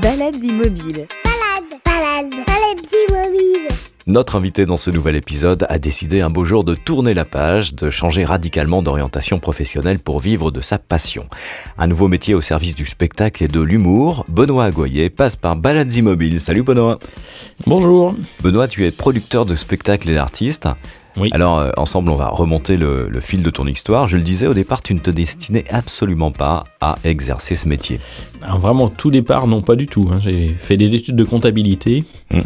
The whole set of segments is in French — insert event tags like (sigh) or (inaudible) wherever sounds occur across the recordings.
Balades immobiles. Balade, balade, balade immobile. Notre invité dans ce nouvel épisode a décidé un beau jour de tourner la page, de changer radicalement d'orientation professionnelle pour vivre de sa passion. Un nouveau métier au service du spectacle et de l'humour, Benoît Agoyer passe par Balades Immobiles. Salut Benoît Bonjour. Benoît, tu es producteur de spectacles et d'artistes. Oui. Alors, euh, ensemble, on va remonter le, le fil de ton histoire. Je le disais, au départ, tu ne te destinais absolument pas à exercer ce métier. Vraiment, tout départ, non pas du tout. hein. J'ai fait des études de comptabilité Mm.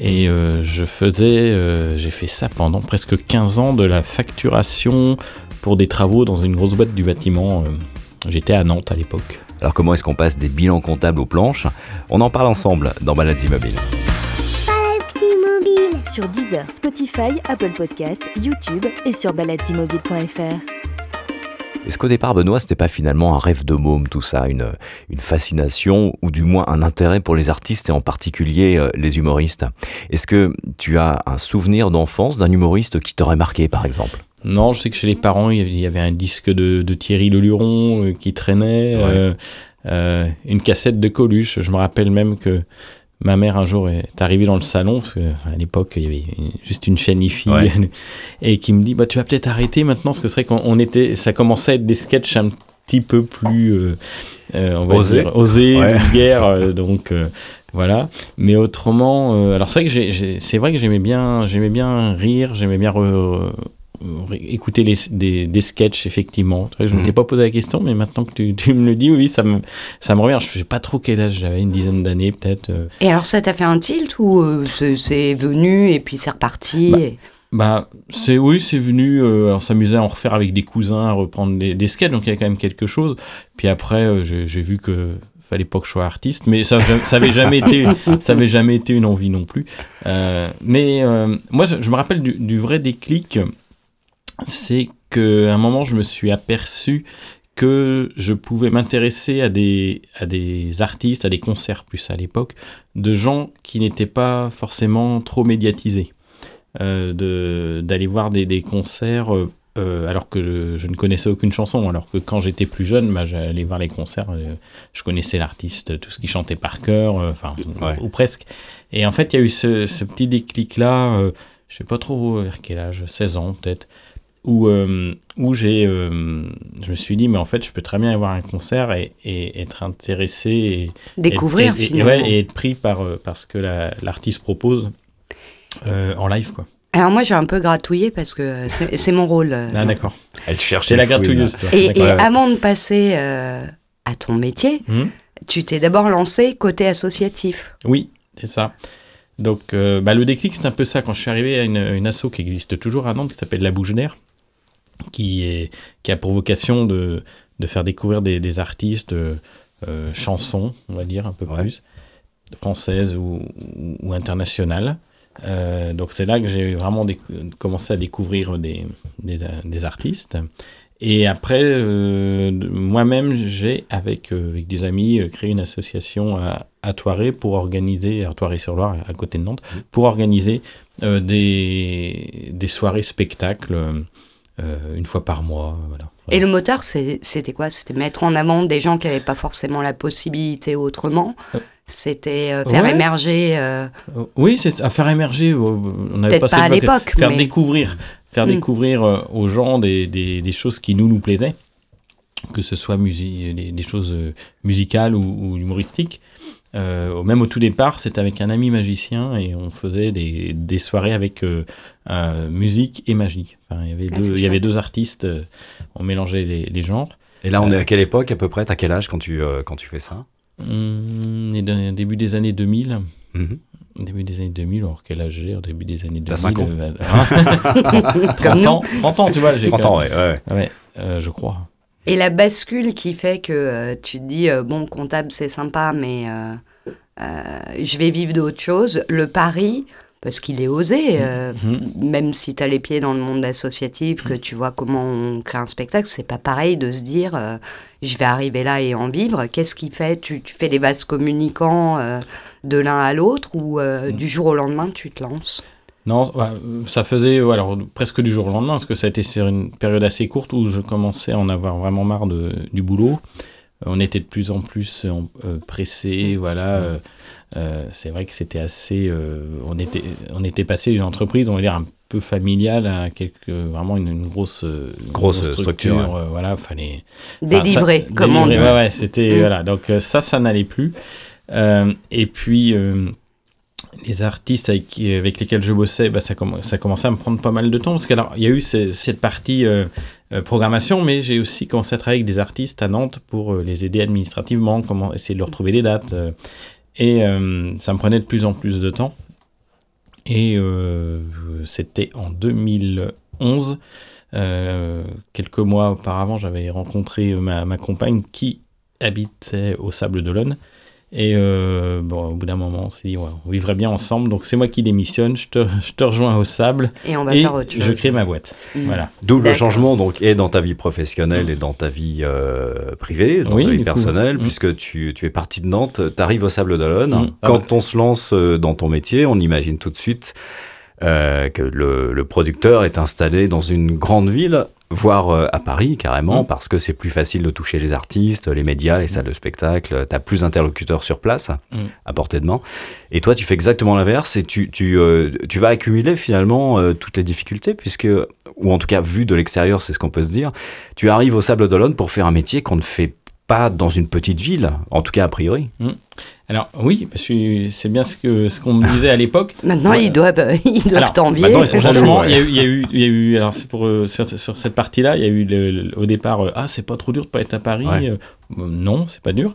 et euh, je faisais, euh, j'ai fait ça pendant presque 15 ans de la facturation pour des travaux dans une grosse boîte du bâtiment. J'étais à Nantes à l'époque. Alors, comment est-ce qu'on passe des bilans comptables aux planches? On en parle ensemble dans Balades Immobiles. Sur Deezer, Spotify, Apple Podcast, YouTube et sur baladesimmobiles.fr. Est-ce qu'au départ, Benoît, c'était pas finalement un rêve de môme, tout ça, une, une fascination ou du moins un intérêt pour les artistes et en particulier euh, les humoristes? Est-ce que tu as un souvenir d'enfance d'un humoriste qui t'aurait marqué, par exemple? Non, je sais que chez les parents, il y avait- un disque de, de Thierry Leluron euh, qui traînait, Ouais. euh, euh, une cassette de Coluche. Je me rappelle même que ma mère un jour est arrivée dans le salon, parce qu'à l'époque, il y avait juste une chaîne IFI, Ouais. (laughs) et qui me dit bah, Tu vas peut-être arrêter maintenant, parce que c'est vrai qu'on on était, ça commençait à être des sketchs un petit peu plus. euh, euh, on va Osés. osés, Ouais. vulgaires, euh, donc. euh, voilà, mais autrement, alors c'est vrai que j'ai- j'ai- c'est vrai que j'aimais bien, j'aimais bien rire, j'aimais bien re- re- écouter les, des, des sketchs effectivement. Je ne Mhm. m'étais pas posé la question, mais maintenant que tu, tu me le dis, oui, ça me, ça me revient. Je sais pas trop quel âge j'avais, une dizaine d'années peut-être. euh. Et alors ça t'a fait un tilt ou euh, c'est- venu et puis c'est reparti Bah, et- Bah, c'est oui, c'est venu. Euh, on s'amusait à en refaire avec des cousins, à reprendre des, des sketchs, donc il y a quand même quelque chose. Puis après, euh, j'ai vu que fallait pas que je sois artiste, mais ça, ça avait jamais été, (laughs) ça avait jamais été une envie non plus. Euh, mais euh, moi, je, je me rappelle du, du vrai déclic, c'est qu'à un moment, je me suis aperçu que je pouvais m'intéresser à des, à des artistes, à des concerts plus à l'époque, de gens qui n'étaient pas forcément trop médiatisés euh, de- d'aller voir des, des concerts euh, euh, alors que je, ne connaissais aucune chanson. Alors que quand j'étais plus jeune, bah, j'allais voir les concerts, euh, je connaissais l'artiste, tout ce qu'il chantait par cœur, enfin, Ouais. ou, ou presque. Et en fait, il y a eu ce, ce petit déclic-là, je sais pas trop vers quel âge, 16 ans peut-être, où, euh, où j'ai, euh, je me suis dit, mais en fait, je peux très bien aller voir un concert et, et être intéressé et, découvrir et, et- et- finalement. ouais, et être pris par, euh, par ce que la- l'artiste propose euh, en live. Quoi. Alors moi j'ai un peu gratouillé parce que c'est c'est mon rôle. Ah, d'accord. Elle cherche C'est la gratouilleuse. toi. et, avant de passer euh, à ton métier, Mhm. tu t'es d'abord lancé côté associatif. Oui, c'est ça. Donc, euh, bah, le déclic, c'est un peu ça. Quand je suis arrivé à une, une asso qui existe toujours à Nantes, qui s'appelle La Bouche d'air, qui, est, qui a pour vocation de, de faire découvrir des, des artistes euh, euh, chansons, on va dire, un peu Ouais. plus, françaises ou, internationales. Euh, donc, c'est là que j'ai vraiment commencé à découvrir des, des, des artistes. Et après, euh, moi-même, j'ai, avec, euh, avec des amis, euh, créé une association à, à Thoiré pour organiser, à Thoiré-sur-Loire, à côté de Nantes, pour organiser des, des soirées spectacles euh, une fois par mois. Voilà. Et le moteur c'était quoi? C'était mettre en avant des gens qui n'avaient pas forcément la possibilité autrement? Euh. C'était euh, faire Ouais. émerger, euh, Oui, c'est à faire émerger. On n'avait peut-être pas, pas à l'époque, Faire mais découvrir, faire Mm. découvrir aux gens des, des, des choses qui nous nous plaisaient, que ce soit des, des choses musicales ou, ou humoristiques. Euh, même au tout départ, c'était avec un ami magicien et on faisait des, des soirées avec euh, euh, musique et magie. Enfin, il y avait Ah, deux, il y avait deux artistes, euh, on mélangeait les, les genres. Et là, on est à quelle époque à peu près? T'as quel âge quand tu, euh, quand tu fais ça? Hum, et début des années 2000. Mhm. Début des années 2000, alors quel âge j'ai au début des années 2000 T'as cinq ans. euh, (laughs) (laughs) hein 30 ans, 30 ans, tu vois, j'ai 30 quand ans, ouais. ouais. Ouais, euh, je crois. Et la bascule qui fait que euh, tu te dis, euh, bon, comptable, c'est sympa, mais je vais vivre d'autres choses. Le pari, parce qu'il est osé, euh, Mhm. même si tu as les pieds dans le monde associatif, que tu vois comment on crée un spectacle, c'est pas pareil de se dire, euh, je vais arriver là et en vivre. Qu'est-ce qui fait tu, tu fais les vases communicants euh, de l'un à l'autre ou euh, du jour au lendemain, tu te lances? Non, ça faisait alors, presque du jour au lendemain, parce que ça a été sur une période assez courte où je commençais à en avoir vraiment marre de, du boulot. On était de plus en plus euh, euh, pressés, voilà. euh, euh, c'est vrai que c'était assez. euh, on était, on était passé d'une entreprise, on va dire un peu familiale à quelque, vraiment une, une grosse, une Grosse structure, ouais. euh, voilà, fallait ça- comme on dit. ouais, ouais, c'était Mm. voilà. Donc ça, ça n'allait plus. Euh, et puis euh, les artistes avec, lesquels je bossais, bah, ça, ça commençait à me prendre pas mal de temps parce qu'il y a eu ce- cette partie euh, euh, programmation, mais j'ai aussi commencé à travailler avec des artistes à Nantes pour euh, les aider administrativement, essayer de leur trouver des dates. et ça me prenait de plus en plus de temps. Et c'était en 2011. euh, quelques mois auparavant, j'avais rencontré ma compagne qui habitait au Sable d'Olonne. Et euh, bon, au bout d'un moment, on s'est dit, ouais, on vivrait bien ensemble. Donc c'est moi qui démissionne, je te, (laughs) je te rejoins au Sable Et on va et faire autre chose. je crée ma boîte. Mm. Voilà. D'où le changement donc et dans ta vie professionnelle et dans ta vie euh, privée, dans Oui, ta vie coup. personnelle, Mm. puisque tu, tu es parti de Nantes, tu arrives au Sable d'Olonne. Mm. Ah Quand on se lance euh, dans ton métier, on imagine tout de suite euh, que le, le producteur est installé dans une grande ville, voire euh, à Paris carrément, Mm. parce que c'est plus facile de toucher les artistes, les médias, les salles de spectacle. Tu as plus d'interlocuteurs sur place Mm. à portée de main. Et toi, tu fais exactement l'inverse et tu, tu, euh, tu vas accumuler finalement euh, toutes les difficultés, puisque, ou en tout cas, vu de l'extérieur, c'est ce qu'on peut se dire, tu arrives au Sable d'Olonne pour faire un métier qu'on ne fait pas dans une petite ville, en tout cas a priori. Alors oui, c'est bien ce qu'on me disait à l'époque. (laughs) Maintenant, Ouais. (laughs) ils doivent, euh, ils doivent t'envier. Franchement, il y, a eu- il y a eu, il y a eu, alors c'est pour euh, sur, sur cette partie-là, il y a eu le- le- au départ, euh, ah c'est pas trop dur de pas être à Paris. Ouais. Non, c'est pas dur.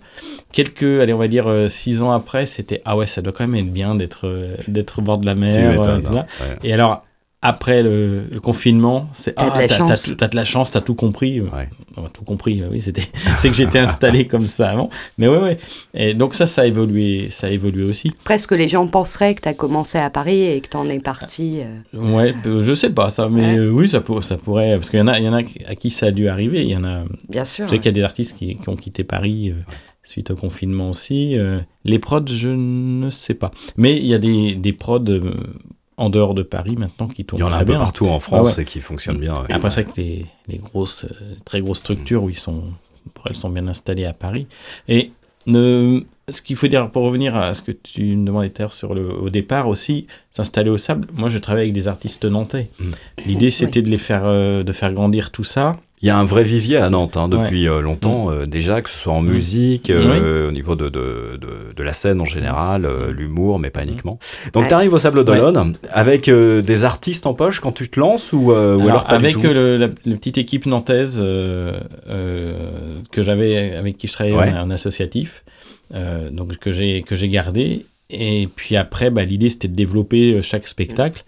Quelques, allez on va dire six ans après, c'était ah ouais, ça doit quand même être bien d'être d'être au bord de la mer. Euh, hein. Ouais. Et alors après le, le confinement, c'est T'as de ah la t'as chance. t'as- t'as de la chance, t'as tout compris. Ouais. On a tout compris, euh, oui, c'était, (laughs) c'est que j'étais installé comme ça avant. Mais ouais, ouais. Et donc ça, ça a évolué, ça a évolué aussi. Presque les gens penseraient que tu as commencé à Paris et que tu en es parti. euh, Ouais, euh, je sais pas ça, mais Ouais. euh, oui, ça, pour- ça pourrait, parce qu'il y en a, il y en a à qui ça a dû arriver. Il y en a, bien sûr. je sais qu'il y a des artistes qui, qui ont quitté Paris euh, suite au confinement aussi. euh, les prods, je ne sais pas, mais il y a des, des prods euh, en dehors de Paris maintenant qui Il tournent y en a un peu bien. partout en France Ah ouais. et qui fonctionnent bien. ouais. Après, c'est vrai que les, les grosses, euh, très grosses structures où ils sont, pour elles sont bien installées à Paris. Et ne, ce qu'il faut dire pour revenir à ce que tu me demandais tout à l'heure sur le, au départ aussi, s'installer au sable. Moi, je travaille avec des artistes nantais. Mm. L'idée, c'était de les faire, euh, de faire grandir tout ça. Il y a un vrai vivier à Nantes hein, depuis euh, longtemps, euh, déjà, que ce soit en Mm. musique, euh, au niveau de, de, de, de la scène en général, euh, l'humour, mais pas uniquement. Donc, Ouais. tu arrives au Sable d'Olonne avec euh, des artistes en poche quand tu te lances ou, ou alors, pas avec du tout le- la, la petite équipe nantaise que j'avais, avec qui je travaillais Ouais. en, en associatif, donc que j'ai que j'ai gardé. Et puis après, bah, l'idée c'était de développer chaque spectacle.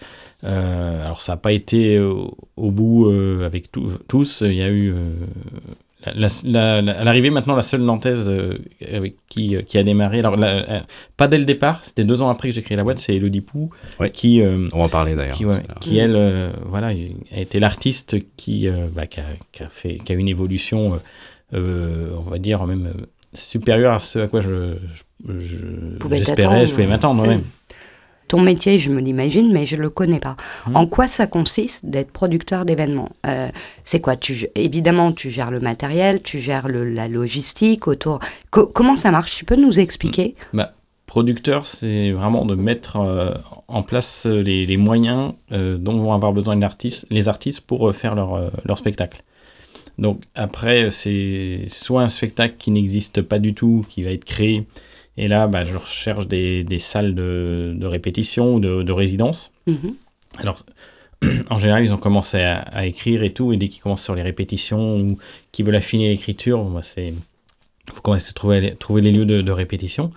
Euh, alors ça n'a pas été au, au bout euh, avec tout- tous. Il y a eu euh, la- la- la- à l'arrivée maintenant la seule nantaise euh, avec qui, euh, qui a démarré. Alors la- euh, pas dès le départ, c'était deux ans après que j'ai créé la boîte. C'est Elodie Pou Ouais. qui euh, On va en parler d'ailleurs. qui, ouais, qui, elle, euh, voilà, a été l'artiste qui, euh, bah, qui, a, qui a fait, qui a une évolution, euh, euh, on va dire même euh, supérieure à ce à quoi je, je- je- Pouvais j'espérais, je pouvais m'attendre. ouais. Ton métier, je me l'imagine, mais je le connais pas. Hmm. En quoi ça consiste d'être producteur d'événements? Euh, C'est quoi? Tu, Évidemment, tu gères le matériel, tu gères le- la logistique autour. Co- comment ça marche? Tu peux nous expliquer? Producteur, c'est vraiment de mettre euh, en place euh, les, les moyens euh, dont vont avoir besoin les artistes, les artistes pour faire leur, leur spectacle. Donc après, c'est soit un spectacle qui n'existe pas du tout, qui va être créé, et là, bah, je recherche des, des salles de, de répétition ou de, de résidence. Mhm. Alors, (clears throat) en général, ils ont commencé à, à écrire et tout, et dès qu'ils commencent sur les répétitions ou qu'ils veulent affiner l'écriture, moi, c'est faut commencer à trouver, les- trouver les lieux de, de répétition.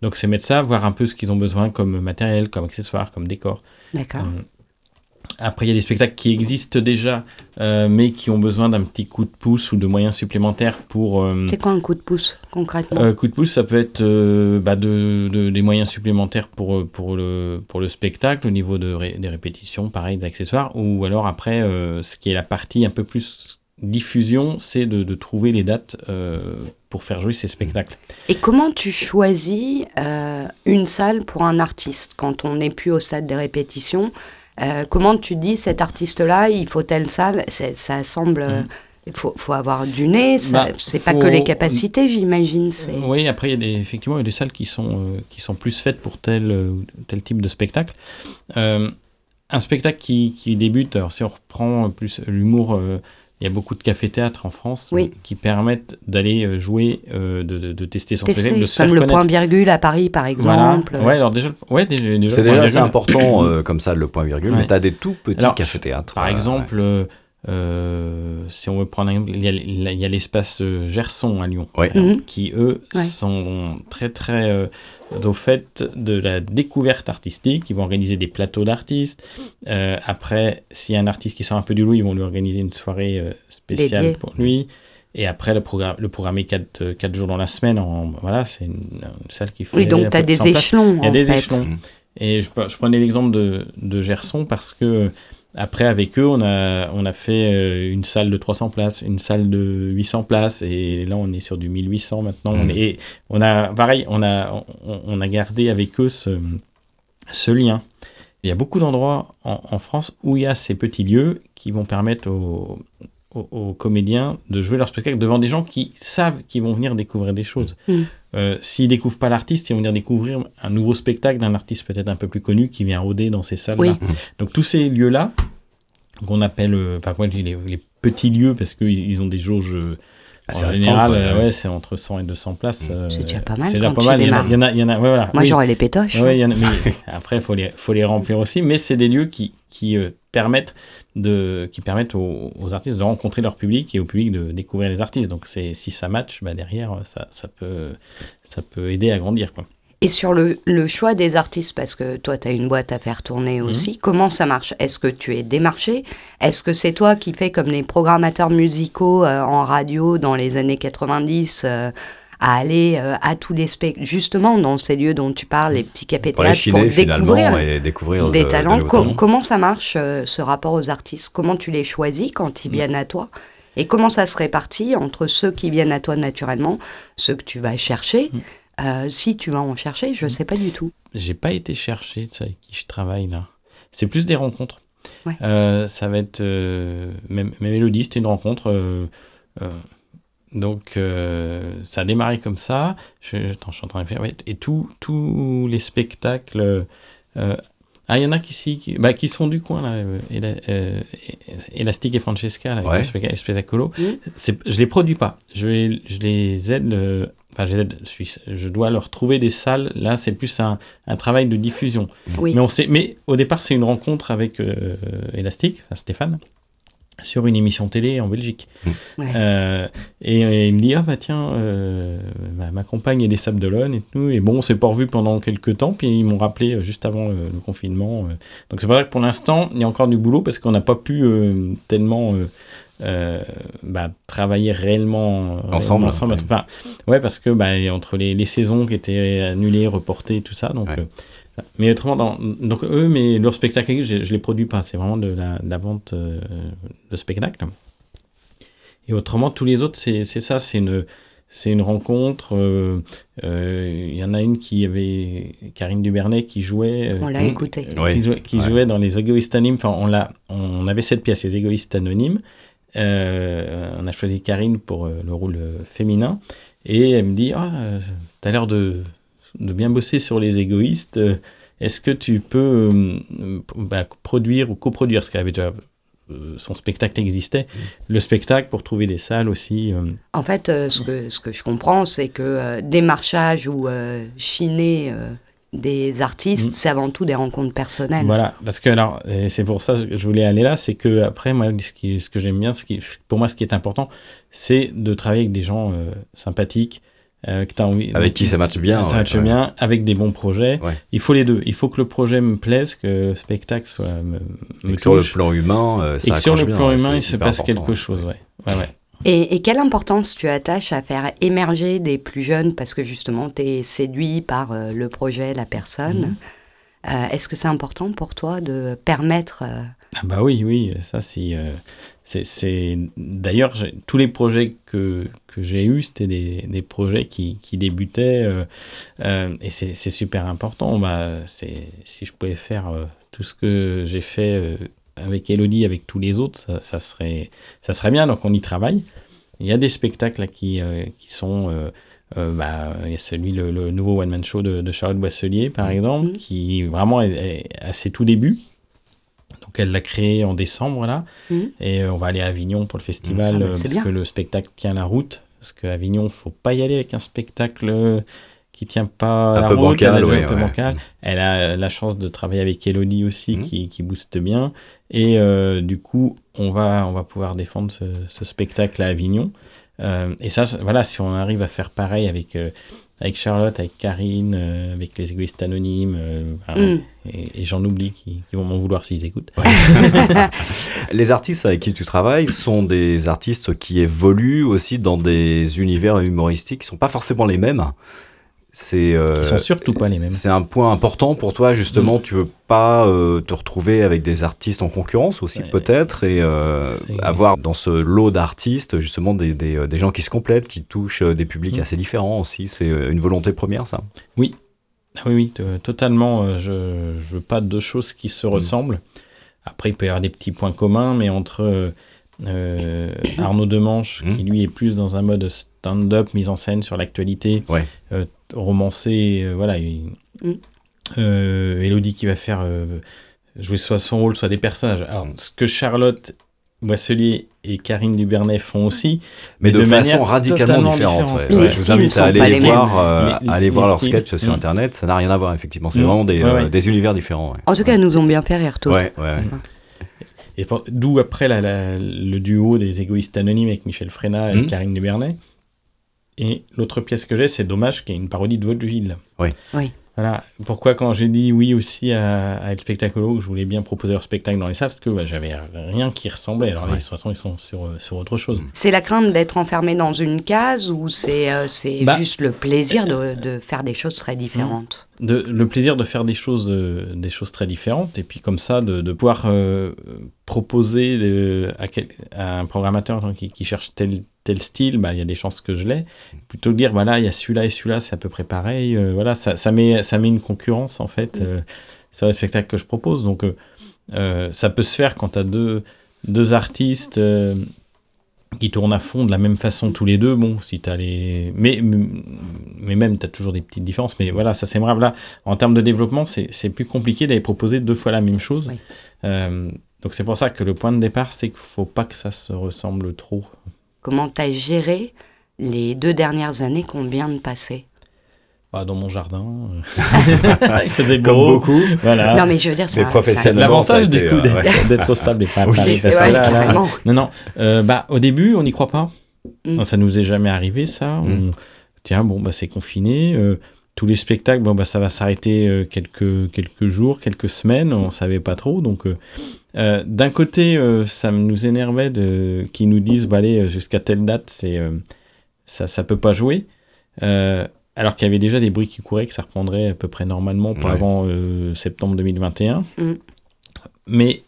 Donc, c'est mettre ça, voir un peu ce qu'ils ont besoin comme matériel, comme accessoire, comme décor. D'accord. Euh, Après, il y a des spectacles qui existent déjà, euh, mais qui ont besoin d'un petit coup de pouce ou de moyens supplémentaires pour. euh, C'est quoi un coup de pouce, concrètement euh, coup de pouce, ça peut être euh, bah, de, de- des moyens supplémentaires pour, pour, le, pour le spectacle, au niveau de ré- des répétitions, pareil, d'accessoires, ou alors après, ce qui est la partie un peu plus diffusion, c'est de, de trouver les dates pour faire jouer ces spectacles. Et comment tu choisis une salle pour un artiste? Quand on n'est plus au stade des répétitions euh, Comment tu dis cet artiste-là, il faut telle salle Ça semble euh, Il faut, faut avoir du nez, Bah, c'est pas que les capacités, j'imagine. c'est- Oui, après, il y a des, effectivement, il y a des salles qui sont, euh, qui sont plus faites pour tel, euh, tel type de spectacle. Euh, un spectacle qui, qui débute, alors si on reprend plus l'humour, euh, il y a beaucoup de cafés-théâtres en France Oui. euh, qui permettent d'aller euh, jouer, euh, de, de, de tester son Tester, spectacle, de se comme faire le connaître. point virgule à Paris, par Voilà. exemple. Ouais, alors déjà, ouais, déjà, déjà, C'est important (clears throat) euh, comme ça, le point virgule, Ouais. mais tu as des tout petits cafés-théâtres. Par euh, exemple, euh, si on veut prendre un exemple, il y a, l'espace euh, Gerson à Lyon, Ouais. Mhm. qui eux Ouais. sont très très euh, au fait de la découverte artistique. Ils vont organiser des plateaux d'artistes. Euh, après, s'il y a un artiste qui sort un peu du lot, ils vont lui organiser une soirée euh, spéciale pour lui. Et après, le programme, le programme est 4, quatre jours dans la semaine. En, voilà, c'est une, une salle qui fait. Oui, donc tu as des 100 places. échelons, Il y a en des fait. échelons. Mm. Et je, je prenais l'exemple de, de Gerson parce que après avec eux on a on a fait euh, une salle de 300 places, une salle de 800 places et là on est sur du 1800 maintenant. On est- et on a pareil, on a on, on a gardé avec eux ce ce lien. Il y a beaucoup d'endroits en, en France où il y a ces petits lieux qui vont permettre aux, aux, aux comédiens de jouer leur spectacle devant des gens qui savent qu'ils vont venir découvrir des choses. Mm. Euh, S'ils découvrent pas l'artiste, ils vont venir découvrir un nouveau spectacle d'un artiste peut-être un peu plus connu qui vient rôder dans ces salles-là. Oui. Donc tous ces lieux-là, qu'on appelle, euh, enfin moi les, les petits lieux parce qu'ils ils ont des jauges en général, ouais, euh, ouais. c'est entre 100 et 200 places. Mm. euh, C'est déjà pas mal C'est déjà pas mal. Il y en a, il y en a, il y en a- ouais, voilà. Moi, Oui. j'aurais les pétoches. Ouais, il y en a- mais (laughs) après, faut les, faut les remplir aussi. Mais c'est des lieux qui, qui euh, permettent de, qui permettent aux, aux artistes de rencontrer leur public et au public de découvrir les artistes. Donc, c'est, si ça match, bah, derrière, ça, ça peut, ça peut aider à grandir, quoi. Et sur le, le choix des artistes, parce que toi, tu as une boîte à faire tourner Mhm. aussi, comment ça marche? Est-ce que tu es démarché? Est-ce que c'est toi qui fais comme les programmateurs musicaux euh, en radio dans les années 90 euh, à aller euh, à tous les spectacles, justement dans ces lieux dont tu parles, les petits cafés Pour découvrir et découvrir des de- talents. de comment ça marche euh, ce rapport aux artistes? Comment tu les choisis quand ils viennent à toi? Et comment ça se répartit entre ceux qui viennent à toi naturellement, ceux que tu vas chercher Mm. Euh, Si tu vas en chercher, je ne sais pas du tout. J'ai pas été chercher ceux avec qui je travaille là. C'est plus des rencontres. Ouais. Euh, ça va être euh, même, même Elodie, c'était une rencontre. euh, euh, donc euh, ça a démarré comme ça. Je, attends, je suis en train de faire. ouais. Et tous tous les spectacles. euh, ah, il y en a qui, bah, qui sont du coin là. euh, Ela- euh, Elastic et Francesca, là, Ouais. le spectacle, le spectacolo. Mm. C'est- Je les produis pas. Je, les- je les aide. euh, Enfin, je, dois leur trouver des salles. Là, c'est plus un, un travail de diffusion. Oui. Mais, on sait, mais au départ, c'est une rencontre avec euh, Elastic, enfin, Stéphane, sur une émission télé en Belgique. Ouais. Euh, et, et il me dit Ah bah tiens, euh, ma, ma compagne est des Sables d'Olonne et tout. Et bon, on s'est pas revu pendant quelques temps. Puis ils m'ont rappelé euh, juste avant le, le confinement. euh. Donc c'est ça que pour l'instant, il y a encore du boulot parce qu'on n'a pas pu euh, tellement. Euh, euh, bah, travailler réellement réellement Ensemble, ensemble. ouais. Enfin, ouais, parce que bah, entre les, les saisons qui étaient annulées, reportées, tout ça. Donc, Ouais. euh, mais autrement, dans, donc eux, mais leur spectacle, je, je les produis pas. C'est vraiment de la, de la vente euh, de spectacle. Et autrement, tous les autres, c'est c'est ça, c'est une, c'est une rencontre. euh, euh, Il y en a une qui avait Karine Dubernet qui jouait. euh, On l'a écouté. euh, Ouais. qui, jouait, qui Ouais. jouait dans les égoïstes anonymes. Enfin, on, l'a, on avait cette pièce, les égoïstes anonymes. Euh, on a choisi Karine pour euh, le rôle euh, féminin. Et elle me dit Ah, t'as l'air de, de bien bosser sur les égoïstes. Est-ce que tu peux euh, bah, produire ou coproduire? Ce qu'elle avait déjà. euh, son spectacle existait. Le spectacle pour trouver des salles aussi. euh, En fait, euh, ce, que, ce que je comprends, c'est que euh, démarchage ou euh, chiner euh, des artistes, Mm. c'est avant tout des rencontres personnelles. Voilà, parce que alors, c'est pour ça que je voulais aller là, c'est que après, moi, ce, qui, ce que j'aime bien, ce qui, pour moi, ce qui est important, c'est de travailler avec des gens euh, sympathiques, euh, que t'as envie, Avec qui ça matche bien. ça ouais, matche ouais. bien, avec des bons projets. Ouais. Il faut les deux. Il faut que le projet me plaise, que le spectacle soit me, Et me que sur le plan humain, euh, ça et que sur le bien, plan humain, il se passe important, quelque chose. Ouais. Ouais, ouais. Et, et quelle importance tu attaches à faire émerger des plus jeunes parce que justement, tu es séduit par euh, le projet, la personne Mhm. Euh, Est-ce que c'est important pour toi de permettre euh, Ah bah oui, oui, ça c'est... c'est- D'ailleurs, tous les projets que, que j'ai eus, c'était des, des projets qui, qui débutaient, et c'est super important. Bah, si je pouvais faire tout ce que j'ai fait avec Elodie, avec tous les autres, ça, ça serait, ça serait bien. Donc on y travaille. Il y a des spectacles là, qui, euh, qui sont. euh, euh, bah, il y a celui, le, le nouveau one-man show de, de Charlotte Boisselier, par exemple, qui vraiment est, est à ses tout débuts. Donc elle l'a créé en décembre, là. Mhm. Et on va aller à Avignon pour le festival, Ah bah, parce bien. que le spectacle tient la route. Parce qu'à Avignon, faut pas y aller avec un spectacle qui tient pas Un la peu route, bancal, ouais, un peu ouais. bancal. Elle a euh, la chance de travailler avec Elodie aussi, Mhm. qui, qui booste bien. Et euh, du coup, on va, on va pouvoir défendre ce, ce spectacle à Avignon. Euh, et ça, voilà, si on arrive à faire pareil avec, euh, avec Charlotte, avec Karine, euh, avec les égoïstes anonymes, euh, Mm. et, et j'en oublie qui, qui vont m'en vouloir s'ils écoutent. (laughs) Les artistes avec qui tu travailles sont des artistes qui évoluent aussi dans des univers humoristiques qui sont pas forcément les mêmes. C'est euh, sont surtout pas les mêmes. c'est un point important pour toi justement. Tu veux pas euh, te retrouver avec des artistes en concurrence aussi Ouais. peut-être et euh, avoir dans ce lot d'artistes justement des, des, euh, des gens qui se complètent, qui touchent des publics Mm. assez différents aussi. C'est une volonté première ça. Ah oui, oui, totalement. je, je veux pas deux choses qui se ressemblent. Après, il peut y avoir des petits points communs, mais entre (coughs) Arnaud Demanche, qui lui est plus dans un mode stand-up, mise en scène sur l'actualité, Ouais. euh, romancé, euh, voilà. il- Mhm. euh, Elodie qui va faire euh, jouer soit son rôle, soit des personnages. Alors, Mhm. ce que Charlotte Boisselier et Karine Dubernay font aussi, Mais de, de façon manière radicalement totalement différente. différente. ouais. Les Ouais, je vous invite à aller les voir, euh, Les- aller voir leurs sketchs sur Mm. internet. Ça n'a rien à voir effectivement. C'est Mm. vraiment des, Ouais, euh, ouais. des univers différents. ouais. En tout cas, elles nous ont bien fait rire toutes. Ouais, ouais, ouais. Et pour- D'où après la- la- le duo des égoïstes anonymes avec Michel Fréna et. Karine Dubernay. Et l'autre pièce que j'ai, c'est Dommage, qui est une parodie de Vaudeville. Oui. Oui. Voilà. Pourquoi quand j'ai dit oui aussi à, à El Spectacolo, que je voulais bien proposer leur spectacle dans les salles, parce que bah, j'avais rien qui ressemblait. Alors Ouais. de toute façon, ils sont sur, euh, sur autre chose. C'est la crainte d'être enfermé dans une case ou c'est euh, c'est Bah, juste le plaisir de, de faire des choses très différentes? De, le plaisir de faire des choses, euh, des choses très différentes, et puis comme ça, de, de pouvoir euh, proposer de- à, quel- à un programmateur qui, qui cherche tel, tel style, bah, il y a des chances que je l'ai. Plutôt dire, voilà, il y a celui-là et celui-là, c'est à peu près pareil. euh, voilà, ça, ça, met, ça met une concurrence, en fait, euh, sur les spectacles que je propose. Donc, euh, euh, ça peut se faire quand tu as deux, deux artistes qui tournent à fond de la même façon tous les deux. Bon, si tu as les. Mais, mais même, tu as toujours des petites différences. Mais voilà, ça c'est brave. Là, en termes de développement, c'est plus compliqué d'aller proposer deux fois la même chose. Oui. Euh, donc c'est pour ça que le point de départ, c'est qu'il faut pas que ça se ressemble trop. Comment tu as géré les deux dernières années qu'on vient de passer Bah, dans mon jardin, (laughs) il faisait beau. Comme beaucoup. Voilà. Non, mais je veux dire, professionnellement, L'avantage du coup euh, d'être ouais. (laughs) au sable et pas à. Paris, C'est carrément. Non, non. Euh, bah, au début, on n'y croit pas. Mm. Non, ça nous est jamais arrivé, ça. Mm. On- Tiens, bon, bah, c'est confiné. euh, tous les spectacles, bon, bah, ça va s'arrêter euh, quelques, quelques jours, quelques semaines. On savait pas trop. Donc, euh, euh, d'un côté, euh, ça nous énervait de qu'ils nous disent, bah, allez, jusqu'à telle date, c'est euh, ça, ça peut pas jouer. Euh, alors qu'il y avait déjà des bruits qui couraient que ça reprendrait à peu près normalement pour Ouais. avant euh, septembre 2021. Mm. Mais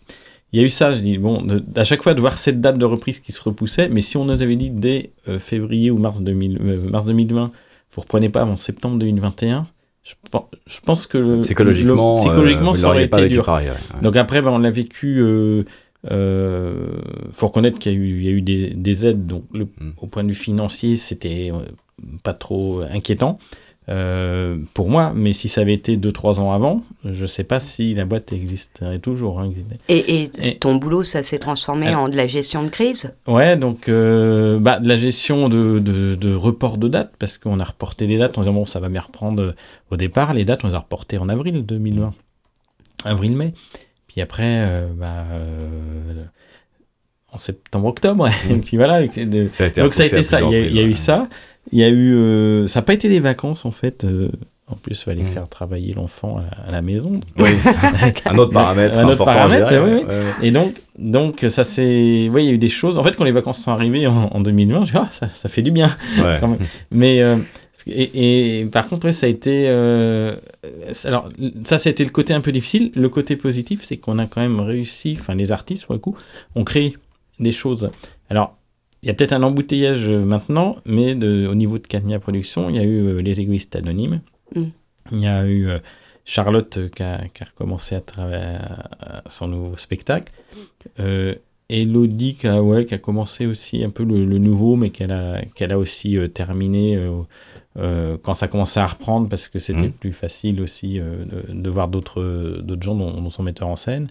il y a eu ça, je dis, bon, de- à chaque fois de voir cette date de reprise qui se repoussait, mais si on nous avait dit dès euh, février ou mars, 2000, euh, mars 2020, vous reprenez pas avant septembre 2021, je, je pense que le- Psychologiquement, le- psychologiquement euh, ça aurait été dur. pareil. ouais. Ouais. Donc après, ben, on l'a vécu. Euh, euh, faut reconnaître qu'il y a eu, il y a eu des, des aides. Donc le- Mm. au point de vue financier, c'était euh, pas trop inquiétant euh, pour moi. Mais si ça avait été 2-3 ans avant, je sais pas si la boîte existerait toujours. hein. Et, et Et- ton boulot, ça s'est transformé Alors- en de la gestion de crise? Ouais, donc euh, bah, de la gestion de, de, de report de dates, parce qu'on a reporté des dates en disant bon, ça va bien reprendre euh, au départ. Les dates, on les a reportées en avril 2020, avril-mai. Puis après, bah, en septembre-octobre. Et (laughs) puis voilà. de- Ça a été donc ça a été ça. Il y a, plusieurs il y a eu reprises, ça. Il y a eu. euh, ça n'a pas été des vacances en fait. euh, en plus, il fallait Mm. faire travailler l'enfant à la, à la maison. ouais. Oui. (laughs) (laughs) un autre paramètre Un autre important paramètre, oui, ouais, oui. ouais. Et donc, donc ça c'est. Oui, il y a eu des choses. En fait, quand les vacances sont arrivées en, en 2020, je dis, ah, ça, ça fait du bien. Ouais. quand même. Mais. euh, et, et par contre, ouais, ça a été. euh, alors, ça, ça a été le côté un peu difficile. Le côté positif, c'est qu'on a quand même réussi. Enfin, les artistes, pour le coup, ont créé des choses. Alors, il y a peut-être un embouteillage euh, maintenant, mais de, au niveau de Cadmia Productions, il y a eu euh, Les Égoïstes Anonymes. Mm. Il y a eu euh, Charlotte qui, a, qui a recommencé à travailler à son nouveau spectacle. Euh, Elodie qui a, ouais, qui a commencé aussi un peu le, le nouveau, mais qu'elle a, qu'elle a aussi euh, terminé euh, euh, quand ça commençait à reprendre parce que c'était Mhm. plus facile aussi euh, de, de voir d'autres, d'autres gens dont, dont son metteur en scène.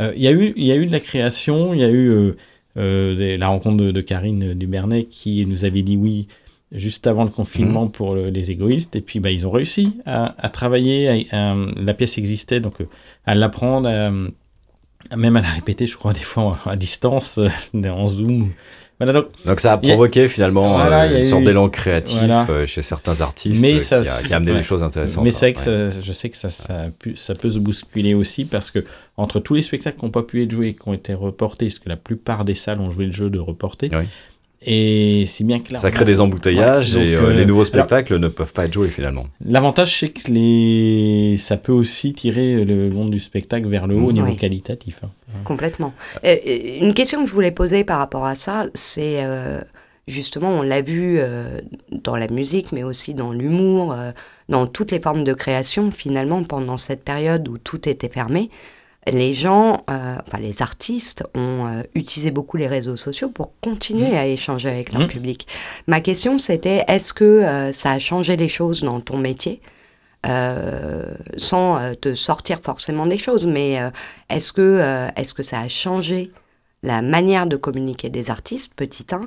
Euh, Il y, a eu- il y a eu de la création, il y a eu la rencontre de, de Karine Dubernet qui nous avait dit oui juste avant le confinement pour le- les égoïstes. Et puis bah, ils ont réussi à, à travailler, à- à- la pièce existait, donc euh, à l'apprendre, même à la répéter, je crois, (laughs) des fois à distance, euh, en Zoom. Voilà, donc, Donc ça a provoqué finalement Voilà, euh, une eu- sorte d'élan créatif Voilà. euh, chez certains artistes Mais euh, ça- qui, a, qui a amené ouais. des choses intéressantes. Mais c'est vrai que ouais. ça- je sais que ça, ça, a pu- ça peut se bousculer aussi parce que entre tous les spectacles qui n'ont pas pu être joués, qui ont été reportés, parce que la plupart des salles ont joué le jeu de reporter, Oui. Et si bien que là, Ça crée a- des embouteillages Ouais, et donc, euh, euh, les nouveaux alors- spectacles ne peuvent pas être joués finalement. L'avantage, c'est que les... ça peut aussi tirer le monde du spectacle vers le haut au niveau Oui. qualitatif. hein. Complètement. Euh, euh, une question que je voulais poser par rapport à ça, c'est euh, justement, on l'a vu euh, dans la musique, mais aussi dans l'humour, euh, dans toutes les formes de création, finalement, pendant cette période où tout était fermé. Les gens, euh, enfin les artistes, ont euh, utilisé beaucoup les réseaux sociaux pour continuer à échanger avec leur Mmh. public. Ma question, c'était est-ce que euh, ça a changé les choses dans ton métier? Sans te sortir forcément des choses, mais est-ce que, est-ce que ça a changé la manière de communiquer des artistes, petit 1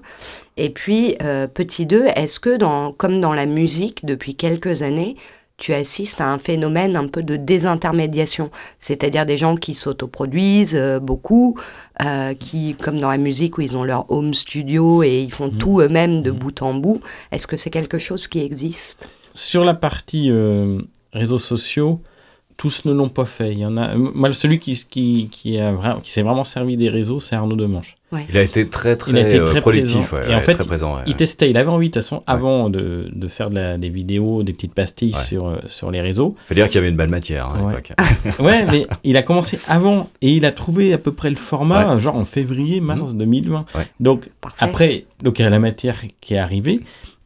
Et puis, petit 2, est-ce que, dans, comme dans la musique, depuis quelques années, tu assistes à un phénomène un peu de désintermédiation, c'est-à-dire des gens qui s'autoproduisent euh, beaucoup, euh, qui, comme dans la musique où ils ont leur home studio et ils font Mhm. tout eux-mêmes de Mhm. bout en bout, est-ce que c'est quelque chose qui existe? Sur la partie euh, réseaux sociaux, tous ne l'ont pas fait. Il y en a. Moi, celui qui, qui, qui, a vra- qui s'est vraiment servi des réseaux, c'est Arnaud Demanche. Il a été très très, Il a été euh, très productif, ouais, Et en ouais, fait, très présent. ouais, Il ouais. testait, il avait envie de toute façon, avant de, de faire de la- des vidéos, des petites pastilles Ouais. sur, euh, sur les réseaux. Faut dire qu'il y avait une belle matière hein, à Ouais. l'époque. (laughs) (laughs) Ouais, mais il a commencé avant et il a trouvé à peu près le format, genre en février, mars 2020. Ouais. Donc Parfait. après, donc il y a la matière qui est arrivée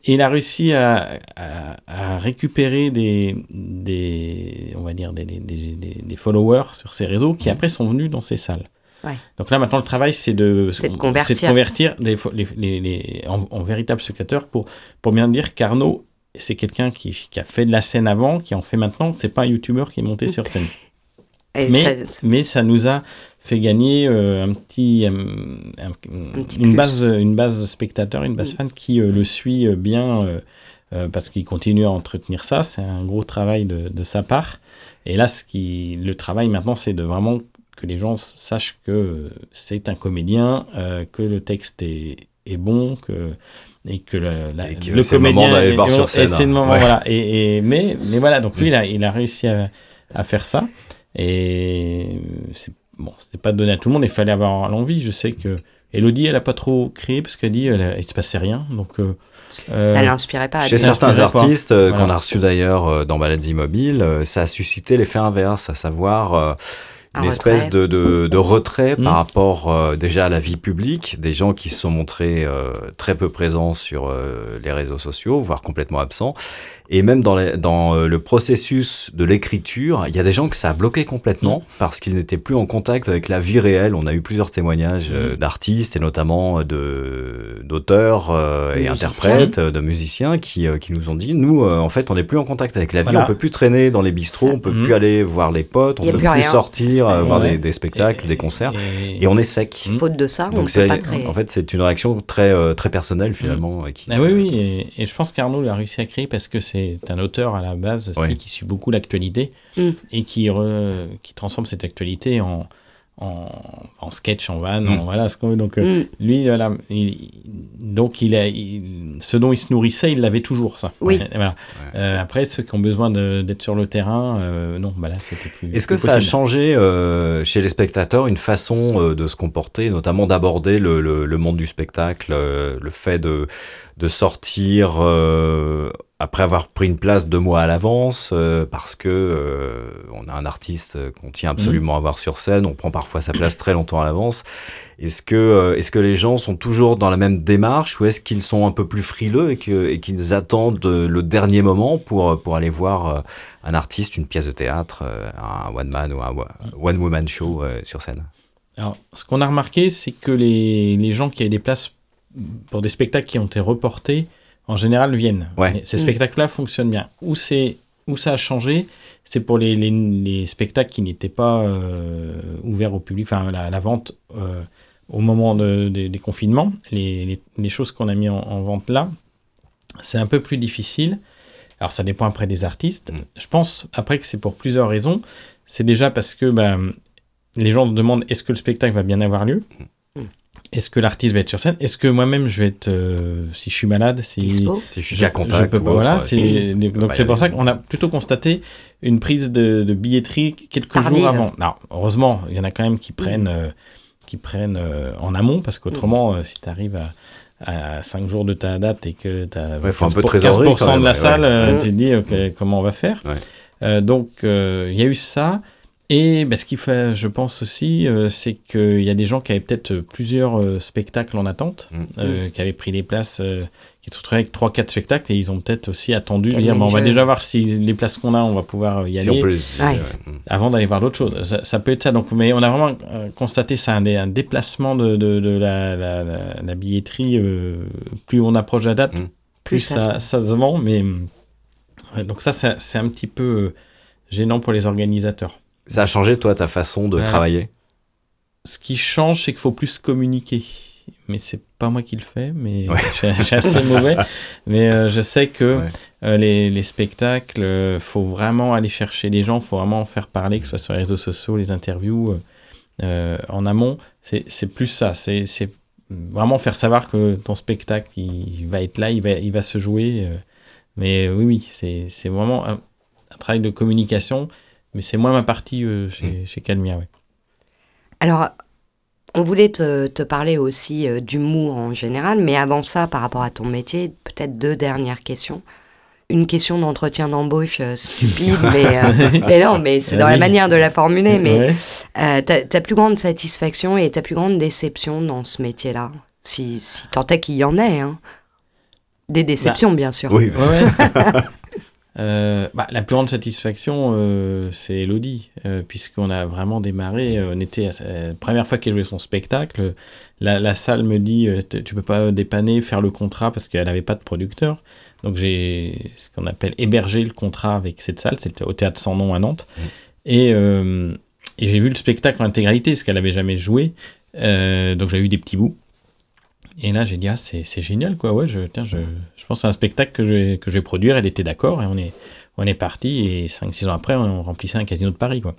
et il a réussi à, à- à récupérer des, des, on va dire des, followers sur ses réseaux qui après sont venus dans ses salles. Ouais. Donc là maintenant le travail c'est de, de convertir. de convertir les, les, les- les- en, en véritables spectateurs pour, pour bien dire qu'Arnaud c'est quelqu'un qui, qui a fait de la scène avant, qui en fait maintenant. C'est pas un youtubeur qui est monté sur scène. (laughs) Et Mais, ça- mais ça nous a fait gagner euh, un petit, un- petit une, plus. base, une base spectateur, une base Mm. fan qui euh, le suit euh, bien euh, euh, parce qu'il continue à entretenir ça. C'est un gros travail de, de sa part. Et là, ce qui, le travail maintenant, c'est de vraiment que les gens sachent que c'est un comédien, euh, que le texte est, est bon, que et que le, la- Et que le c'est le moment d'aller le voir sur et scène, c'est le moment, ouais. voilà. Et, et- mais, mais voilà, donc lui, il a, il a réussi à, à faire ça. Et c'est bon, c'était pas donné à tout le monde. Il fallait avoir l'envie. Je sais que Elodie, elle a pas trop créé parce qu'elle dit, elle a- il se passait rien. Donc, euh, euh, ça l'inspirait pas. à Chez certains artistes euh, Voilà. qu'on a reçus d'ailleurs euh, dans Maladies Mobiles, euh, ça a suscité l'effet inverse, à savoir euh, Un une espèce retrait. de, de, de retrait Mm. par rapport euh, déjà à la vie publique, des gens qui se sont montrés euh, très peu présents sur euh, les réseaux sociaux, voire complètement absents. Et même dans, les- dans euh, le processus de l'écriture, il y a des gens que ça a bloqué complètement parce qu'ils n'étaient plus en contact avec la vie réelle. On a eu plusieurs témoignages euh, Mm. d'artistes et notamment euh, de d'auteurs euh, et interprètes, euh, de musiciens qui, euh, qui nous ont dit, nous, euh, en fait, on n'est plus en contact avec la vie, Voilà. on peut plus traîner dans les bistrots, on peut plus aller voir les potes, on peut plus plus rien. sortir, voir Ouais. des, des spectacles, et- des concerts, et- et on est sec. Mm. Faute de ça, on Donc ne c'est peut pas créer. en fait c'est une réaction très euh, très personnelle finalement et qui Ah oui, oui, et, et je pense qu'Arnaud l'a réussi à créer parce que c'est un auteur à la base aussi qui suit beaucoup l'actualité Mm. et qui, re- qui transforme cette actualité en, en, en sketch, en van, Mm. en voilà. Ce qu'on veut. donc euh, Mm. lui, voilà, il- donc il a, il- ce dont il se nourrissait, il l'avait toujours ça. Oui. (laughs) Voilà. Euh, après, ceux qui ont besoin d'être sur le terrain, euh, non, bah là c'était plus. Est-ce que ça a changé euh, chez les spectateurs une façon euh, de se comporter, notamment d'aborder le, le- le monde du spectacle, euh, le fait de, de sortir euh, après avoir pris une place deux mois à l'avance, euh, parce que euh, on a un artiste qu'on tient absolument à voir sur scène, on prend parfois sa place très longtemps à l'avance. Est-ce que, euh, est-ce que les gens sont toujours dans la même démarche ou est-ce qu'ils sont un peu plus frileux et, que, et qu'ils attendent le dernier moment pour, pour aller voir un artiste, une pièce de théâtre, un one man ou un wa- one woman show sur scène? Alors, ce qu'on a remarqué, c'est que les, les gens qui avaient des places pour des spectacles qui ont été reportés, en général, viennent. Ouais. Ces Mm. spectacles-là fonctionnent bien. Où, c'est, où ça a changé, c'est pour les, les, les spectacles qui n'étaient pas euh, ouverts au public, enfin, la, la vente euh, au moment de- des- des confinements. Les, les, les choses qu'on a mis en, en vente là, c'est un peu plus difficile. Alors, ça dépend après des artistes. Mm. Je pense après que c'est pour plusieurs raisons. C'est déjà parce que ben, les gens demandent est-ce que le spectacle va bien avoir lieu? Mm. Est-ce que l'artiste va être sur scène? Est-ce que moi-même je vais être, euh, si je suis malade, si. Si je suis à contact je peux pas, autre, voilà, c'est, donc c'est pour ça qu'on a plutôt constaté une prise de, de billetterie quelques Tardive. jours avant. Alors, heureusement, il y en a quand même qui prennent, euh, qui prennent euh, en amont, parce qu'autrement, euh, si tu arrives à, à 5 jours de ta date et que tu as Ouais, faut un peu de 15%, trésorerie, quand de même, la ouais, salle, ouais. euh, tu te dis ok, comment on va faire? Ouais. Euh, Donc, euh, il y a eu ça. Et ben, ce qu'il fait, je pense aussi, euh, c'est qu'il y a des gens qui avaient peut-être plusieurs euh, spectacles en attente, Mm. euh, qui avaient pris des places, euh, qui se retrouvaient avec 3-4 spectacles, et ils ont peut-être aussi attendu de dire, bon, on va déjà voir si les places qu'on a, on va pouvoir y Si aller on peut les utiliser, Ouais. Mm. avant d'aller voir d'autres choses. Ça, ça peut être ça. Donc, mais on a vraiment constaté ça, un, dé- un déplacement de, de, de la, la, la- la billetterie. euh, plus on approche la date, Mm. plus Plus ça, ça ça, se vend. Mais ouais, donc ça, c'est un petit peu gênant pour les organisateurs. Ça a changé, toi, ta façon de travailler? Ce qui change, c'est qu'il faut plus communiquer. Mais c'est pas moi qui le fais, mais Ouais. je, suis- (laughs) je suis assez mauvais. Mais euh, je sais que Ouais. euh, les, les spectacles, euh, faut vraiment aller chercher les gens, faut vraiment en faire parler, que ce soit sur les réseaux sociaux, les interviews, en amont. C'est plus ça. C'est vraiment faire savoir que ton spectacle, il, va être là, il va, il va se jouer. mais oui, oui, c'est c'est vraiment un, un travail de communication. Mais c'est moins ma partie euh, chez, chez Calmia, ouais. Alors, on voulait te, te parler aussi euh, d'humour en général, mais avant ça, par rapport à ton métier, peut-être deux dernières questions. Une question d'entretien d'embauche euh, stupide, (laughs) mais, euh, mais non, mais c'est dans la manière de la formuler. Mais Ouais. euh, ta, ta plus grande satisfaction et ta plus grande déception dans ce métier-là, si, si tant est qu'il y en ait, hein. Des déceptions, bien sûr. Oui, ouais. (laughs) Euh, bah, la plus grande satisfaction, euh, c'est Elodie, euh, puisqu'on a vraiment démarré. on était à première fois qu'elle jouait son spectacle. La, la salle me dit Tu peux pas dépanner, faire le contrat parce qu'elle n'avait pas de producteur. Donc j'ai ce qu'on appelle hébergé le contrat avec cette salle. C'était au théâtre sans nom à Nantes. Mhm. Et, et j'ai vu le spectacle en intégralité, ce qu'elle avait jamais joué. Donc j'ai eu des petits bouts. Et là, j'ai dit, ah, c'est génial, quoi. Ouais, je, tiens, je, je pense c'est un spectacle que je, vais- que je vais produire. Elle était d'accord et on est, on est parti. Et 5-6 ans après, on remplissait un casino de Paris, quoi.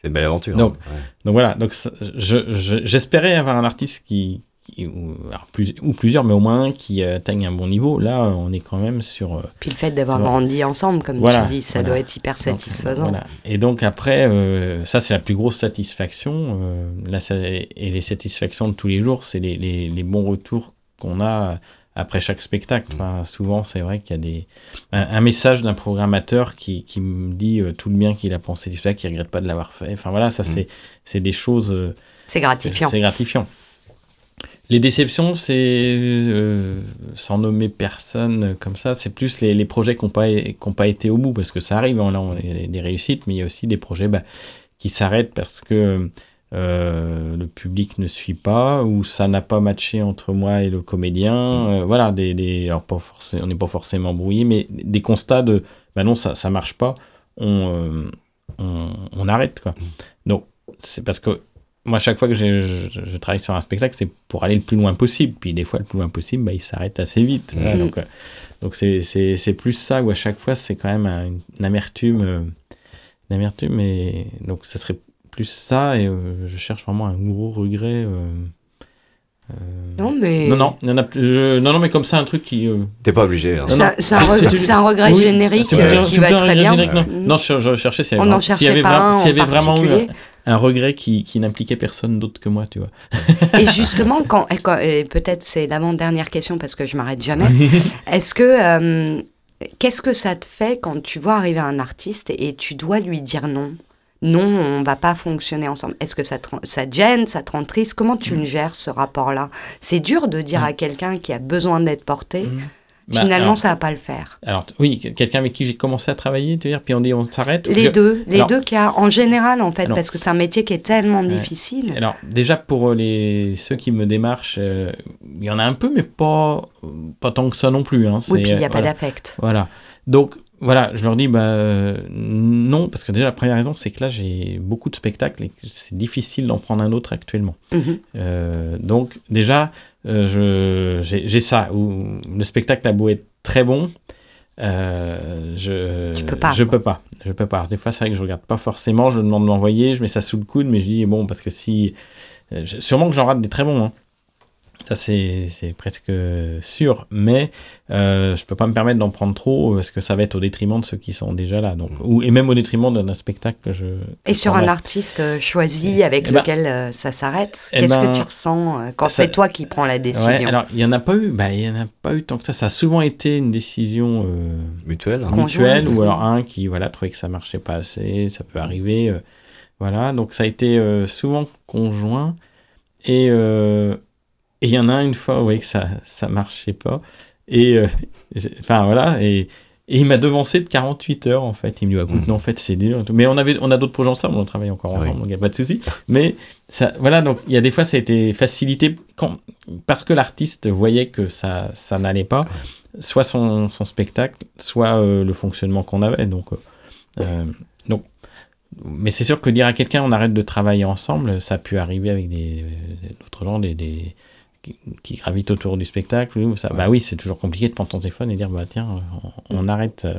c'est une belle aventure. Donc, hein. Ouais. Donc voilà, donc je- j'espérais avoir un artiste qui, qui- ou, alors plus- ou plusieurs, mais au moins un qui atteigne un bon niveau. Là, on est quand même sur. euh, Puis le fait d'avoir grandi ensemble, comme Voilà, tu dis, ça voilà. doit être hyper donc, satisfaisant. voilà. Et donc après, euh, ça c'est la plus grosse satisfaction. euh, là, ça- et les satisfactions de tous les jours, c'est les, les- les bons retours qu'on a après chaque spectacle. Enfin, souvent, c'est vrai qu'il y a des, un, un message d'un programmateur qui, qui me dit euh, tout le bien qu'il a pensé du spectacle, qu'il regrette pas de l'avoir fait. Enfin voilà, ça Mm. c'est c'est des choses. euh, C'est c'est gratifiant. c'est gratifiant. Les déceptions, c'est euh, sans nommer personne comme ça, c'est plus les, les projets qui n'ont pas, été au bout, parce que ça arrive, hein, là on a des réussites, mais il y a aussi des projets bah, qui s'arrêtent parce que euh, le public ne suit pas, ou ça n'a pas matché entre moi et le comédien. euh, voilà, des, des, alors pas on n'est pas forcément brouillé, mais des constats de bah non, ça ne marche pas, on, euh, on, on arrête. Quoi. Donc, c'est parce que moi, à chaque fois que je, je- je travaille sur un spectacle, c'est pour aller le plus loin possible. Puis des fois, le plus loin possible, bah, il s'arrête assez vite. Mhm. donc, euh, donc c'est, c'est, c'est plus ça où à chaque fois, c'est quand même un- une amertume. euh, une amertume. Et donc, ça serait plus ça. Et euh, je cherche vraiment un gros regret. euh, euh, Non, mais. non, non, il y en a plus- je- non, non, mais comme ça, un truc qui. euh, T'es pas obligé. hein. Non, Ça- non, C'est un, regret- c'est- c'est un regret Oui, générique euh, qui c'est va être un très bien. générique, non? Non, je, je cherchais s'il y On avait, n'en vraiment- s'il y cherchait avait pas un s'il y en avait vraiment eu un, regret qui, qui n'impliquait personne d'autre que moi, tu vois. Et justement, quand, et quand- peut-être c'est l'avant-dernière question parce que je m'arrête jamais. (laughs) Est-ce que euh, Qu'est-ce que ça te fait quand tu vois arriver un artiste et tu dois lui dire non? Non, on va pas fonctionner ensemble. Est-ce que ça te, ça te gêne, ça te rend triste? Comment tu le gères ce rapport-là? C'est dur de dire Mm. à quelqu'un qui a besoin d'être porté, Bah, finalement alors- ça va pas le faire. Alors, oui, quelqu'un avec qui j'ai commencé à travailler, tu veux dire, puis on dit on s'arrête Les que- deux, les alors- deux cas en général en fait, Alors- parce que c'est un métier qui est tellement difficile. Alors, déjà, pour les, ceux qui me démarchent, euh, il y en a un peu, mais pas, pas tant que ça non plus. Hein. Oui, puis il n'y a euh, pas voilà. d'affect. Voilà. Donc, voilà, je leur dis, bah, euh, non, parce que déjà, la première raison, c'est que là, j'ai beaucoup de spectacles et c'est difficile d'en prendre un autre actuellement. Mhm. Euh, donc, déjà, euh, je- j'ai ça, où le spectacle a beau être très bon, euh, je Tu peux pas, Je quoi. peux pas. Je peux pas. Des fois, c'est vrai que je regarde pas forcément, je demande de m'envoyer, je mets ça sous le coude, mais je dis, bon, parce que si. euh, sûrement que j'en rate des très bons, hein. Ça, c'est c'est presque sûr. Mais euh, je peux pas me permettre d'en prendre trop parce que ça va être au détriment de ceux qui sont déjà là. Donc, ou, et même au détriment d'un spectacle que je. Et je sur un artiste euh, choisi avec Eh ben- lequel euh, ça s'arrête, Eh qu'est-ce ben, que tu ressens euh, quand c'est toi qui prends la décision Ouais, alors il y en a pas eu, bah il y en a pas eu tant que ça. Ça a souvent été une décision euh, Mutuel. hein. Mutuelle Conjointe. ou alors un qui voilà trouvait que ça marchait pas assez, ça peut arriver. euh, voilà, donc ça a été euh, souvent conjoint et euh, et il y en a une fois ouais que ça ça marchait pas et euh, enfin voilà et et il m'a devancé de 48 heures en fait. Il me dit, Ah, écoute, Mhm. non, en fait, c'est dur. Mais on, avait, on a d'autres projets ensemble, on travaille encore oui. ensemble, donc il n'y a pas de souci. Mais ça, voilà, donc il y a des fois, ça a été facilité quand, parce que l'artiste voyait que ça, ça n'allait pas, soit son, son spectacle, soit euh, le fonctionnement qu'on avait. Donc, euh, donc, mais c'est sûr que dire à quelqu'un on arrête de travailler ensemble, ça a pu arriver avec d'autres gens, des, des- qui, gravitent autour du spectacle. Ça, Bah oui, c'est toujours compliqué de prendre ton téléphone et dire bah tiens, on, on arrête. euh.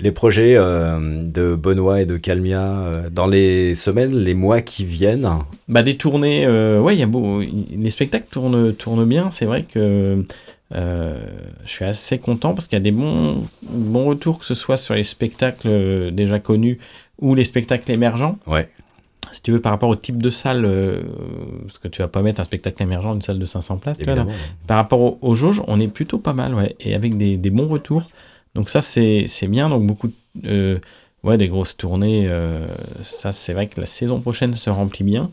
Les projets euh, de Benoît et de Calmia euh, dans les semaines, les mois qui viennent. Bah des tournées, euh, ouais, y a beau, les spectacles tournent, tournent bien. C'est vrai que je suis assez content parce qu'il y a des bons, bons retours, que ce soit sur les spectacles déjà connus ou les spectacles émergents. Ouais. Si tu veux, par rapport au type de salle, euh, parce que tu vas pas mettre un spectacle émergent dans une salle de 500 places, tu vois, là. Par rapport au- aux jauges, on est plutôt pas mal, ouais, et avec des, des bons retours. Donc ça, c'est bien. Donc beaucoup, de- euh, ouais, des grosses tournées. euh, ça, c'est vrai que la saison prochaine se remplit bien.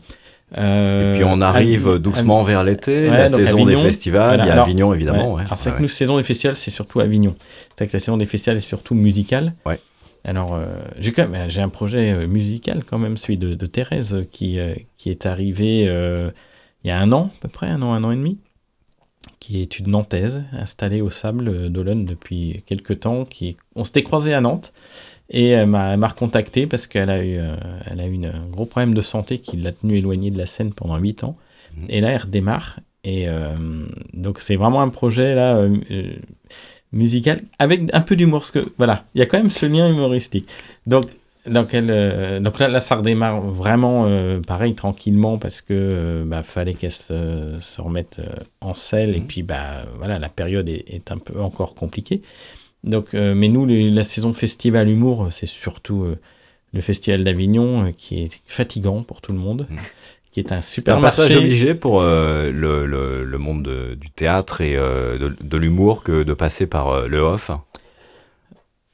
Euh, Et puis on arrive doucement vers l'été, Ouais, la saison des festivals, Voilà, il y a alors- Avignon évidemment. Ouais. ouais. Alors c'est que nous, saison des festivals, c'est surtout Avignon. C'est vrai que la saison des festivals est surtout musicale. Alors euh, j'ai même j'ai un projet euh, musical quand même, celui de, de Thérèse euh, qui euh, qui est arrivé euh, il y a un an à peu près, un an, un an et demi, qui est une nantaise installée au Sable euh, d'Olonne depuis quelques temps. Qui on s'était croisé à Nantes. Et elle m'a recontacté parce qu'elle a eu, euh, elle a eu une- un gros problème de santé qui l'a tenue éloignée de la scène pendant 8 ans. Mhm. Et là, elle redémarre. Et euh, donc, c'est vraiment un projet là euh, euh, musical avec un peu d'humour. Parce que voilà, il y a quand même ce lien humoristique. Donc, donc, elle, euh, donc là, là, ça redémarre vraiment euh, pareil, tranquillement, parce que euh, bah, fallait qu'elle se, se remette en selle. Et Mhm. puis, bah, voilà, la période est, est un peu encore compliquée. Donc, mais nous, les- la saison festival humour, c'est surtout le festival d'Avignon qui est fatigant pour tout le monde, Mhm. Qui est un C'est super un passage obligé pour euh, le, le- le monde de- du théâtre et euh, de, de l'humour que de passer par euh, le off.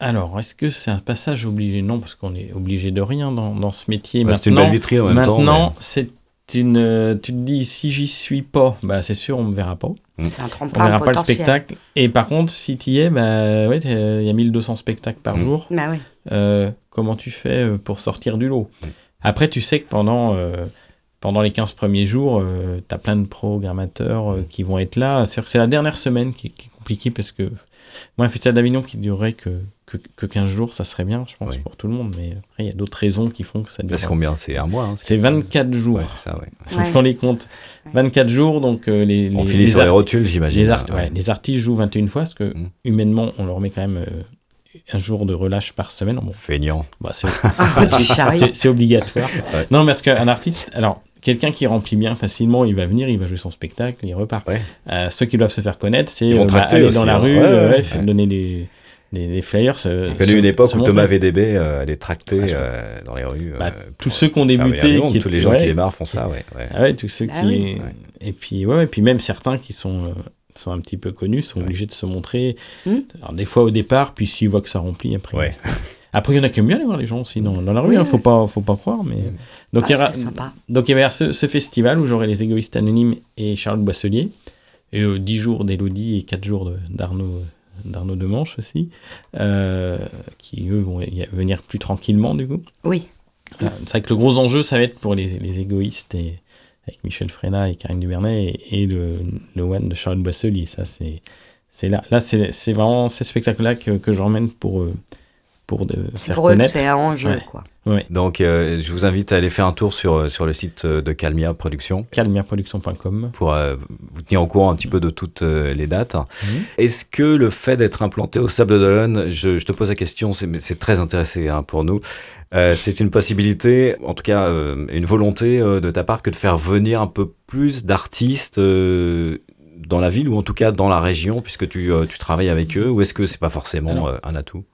Alors, est-ce que c'est un passage obligé? Non, parce qu'on est obligé de rien dans, dans ce métier. Bah, c'est une belle vitrine en même temps. maintenant, c'est une. tu te dis, si j'y suis pas, bah c'est sûr, on me verra pas. C'est un On verra pas le spectacle. Et par contre, si tu y es, bah ouais, il y a 1200 spectacles par Mhm. jour. Bah oui. Euh, comment tu fais pour sortir du lot? Mm. Après, tu sais que pendant, euh, pendant les 15 premiers jours, tu as plein de programmateurs euh, qui vont être là. C'est la dernière semaine qui, est- qui est compliquée parce que moi, un festival d'Avignon qui durerait que, que, que 15 jours, ça serait bien, je pense, Oui. pour tout le monde. Mais après, il y a d'autres raisons qui font que ça dure. C'est combien C'est un mois. hein, C'est 24 jours. Ouais, c'est ça, ouais. (laughs) Parce qu'on les compte. 24 jours, donc euh, les, On finit les sur les rotules, j'imagine. les, art- Ouais. ouais, les artistes jouent 21 fois, parce que Mm. humainement, on leur met quand même euh, un jour de relâche par semaine. Bon, Feignant. bah, c'est Ah, c'est- c'est obligatoire. Ouais. Non, parce qu'un artiste, alors, quelqu'un qui remplit bien facilement, il va venir, il va jouer son spectacle, il repart. Ouais. Euh, ceux qui doivent se faire connaître, c'est euh, bah, aller aussi, dans la hein. rue, Ouais, euh, ouais, donner des, des, des flyers. J'ai connu une époque où. Thomas VDB euh, allait tracter Ah, je- euh, dans les rues. Bah, euh, tous ceux qui ont débuté, qui tous les gens ouais, qui démarrent font ça, ouais. ouais. Ouais, tous ceux qui. oui. Et puis, ouais, et puis même certains qui sont. euh, sont un petit peu connus, sont obligés de se montrer. Mm. Alors, des fois au départ, puis s'ils voient que ça remplit, après. Ouais. (laughs) Après, il y en a qui aiment bien aller voir les gens aussi dans, dans la rue, Oui, hein, oui. faut, pas, faut pas croire. Mais... Donc, Ah, il y aura- donc il y avait ce, ce festival où j'aurai les égoïstes anonymes et Charlotte Boisselier, et euh, 10 jours d'Élodie et 4 jours d'Arnaud d'Arnaud Demanche aussi, euh, qui eux vont venir plus tranquillement du coup. Oui. Euh, c'est vrai que le gros enjeu, ça va être pour les, les égoïstes et avec Michel Fréna et Karine Duvernay et, et le, le One de Charlotte Boisselier. Ça, c'est, c'est là. Là, c'est, c'est vraiment ces spectacles-là que, que j'emmène pour, euh, pour de C'est faire pour eux que connaître. c'est un enjeu, Ouais. quoi. Ouais. Donc, euh, je vous invite à aller faire un tour sur, euh, sur le site euh, de Calmia Productions calmiaproduction.com. pour euh, vous tenir au courant un petit peu de toutes euh, les dates. Mhm. Est-ce que le fait d'être implanté au Sable d'Olonne, je, je te pose la question, c'est, mais c'est très intéressé hein, pour nous, euh, c'est une possibilité, en tout cas euh, une volonté euh, de ta part que de faire venir un peu plus d'artistes euh, dans la ville ou en tout cas dans la région puisque tu, euh, tu travailles avec eux ou est-ce que c'est pas forcément Alors, euh, un atout?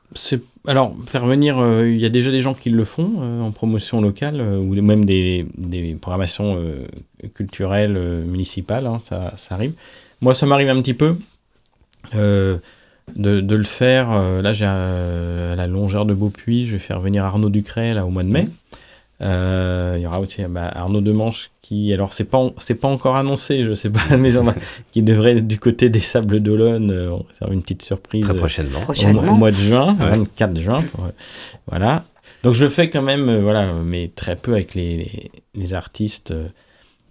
alors faire venir, euh, il y a déjà des gens qui le font en promotion locale ou même des, des programmations culturelles municipales, hein, ça, ça arrive. Moi, ça m'arrive un petit peu de, de le faire. là, j'ai à la longeur de Beaupuis, je vais faire venir Arnaud Ducret là au mois de mai. Il y aura aussi bah, Arnaud Demanche qui, alors c'est pas c'est pas encore annoncé, je sais pas, (laughs) mais qui devrait être du côté des Sables d'Olonne. euh, on va faire une petite surprise. très euh, prochainement au, Prochainement. mois- au mois de juin, Ouais. 24 juin. pour- euh, voilà. Donc je le fais quand même, euh, voilà, mais très peu avec les, les, les artistes. euh,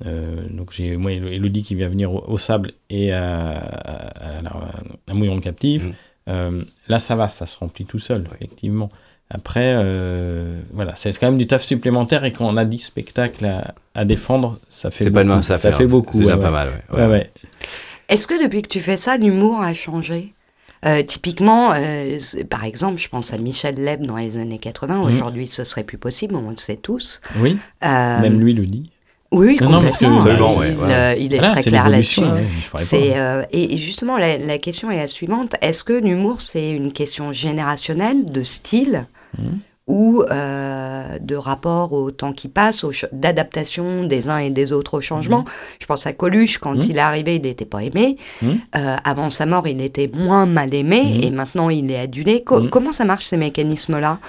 euh, donc j'ai moi Élodie qui vient venir au, au Sable et à, à, à- à Mouillon. Mhm. Euh, là ça va, ça se remplit tout seul, effectivement. Après, euh, voilà, c'est quand même du taf supplémentaire et quand on a 10 spectacles à, à défendre, ça fait c'est beaucoup. pas une mince affaire Ça fait beaucoup. c'est déjà ouais, pas mal ouais. Ouais, ouais. Est-ce que depuis que tu fais ça, l'humour a changé? Euh, typiquement, euh, par exemple, je pense à Michel Leb dans les années 80. Mhm. Aujourd'hui, ce serait plus possible, on le sait tous. Oui, Euh, même lui le dit. Oui, Non, non, parce que- complètement. Il, ouais, euh, il est Voilà, très clair là-dessus. ouais, euh, et et justement, la, la question est la suivante. Est-ce que l'humour, c'est une question générationnelle, de style, Mhm. ou euh, de rapport au temps qui passe, d'adaptation des uns et des autres au changement? Je pense à Coluche, quand Mhm. il est arrivé, il n'était pas aimé. Euh, avant sa mort, il était moins mal aimé, et maintenant, il est adulé. Co-. Comment ça marche, ces mécanismes-là?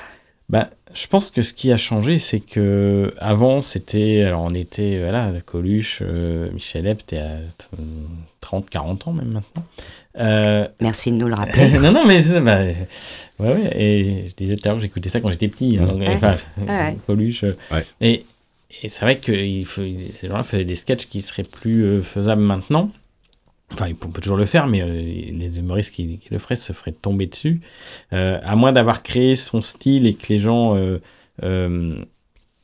Bah, je pense que ce qui a changé, c'est que avant c'était, alors on était, voilà, Coluche, euh, Michel Ep, c'était à t- 30, 40 ans même maintenant. Euh, Merci de nous le (laughs) rappeler. non, non, mais bah, ouais, ouais, et je disais tout à l'heure que j'écoutais ça quand j'étais petit. hein, donc, Ouais. enfin, Ouais. Coluche. euh, Ouais. Et, et c'est vrai que il faut, ces gens-là faisaient des sketchs qui seraient plus euh, faisables maintenant. Enfin, on peut toujours le faire, mais euh, les humoristes qui, qui le feraient se feraient tomber dessus. Euh, à moins d'avoir créé son style et que les gens euh, euh,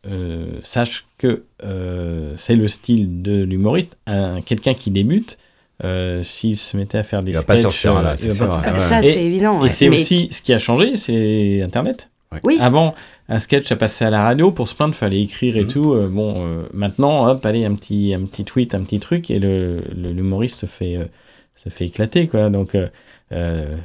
euh, sachent que euh, c'est le style de l'humoriste. Un- Quelqu'un qui débute, euh, s'il se mettait à faire des Il va pas sketchs, sortir, euh, là, il c'est va sûr, pas sortir. ouais. Ça, c'est évident. Et c'est Mais- aussi ce qui a changé, c'est Internet. Oui. Avant, un sketch à passer à la radio, pour se plaindre, fallait écrire et Mhm. tout. Euh, bon, euh, maintenant, hop, allez, un petit, un petit tweet, un petit truc, et le le- l'humoriste se fait, euh, se fait éclater, quoi. Donc,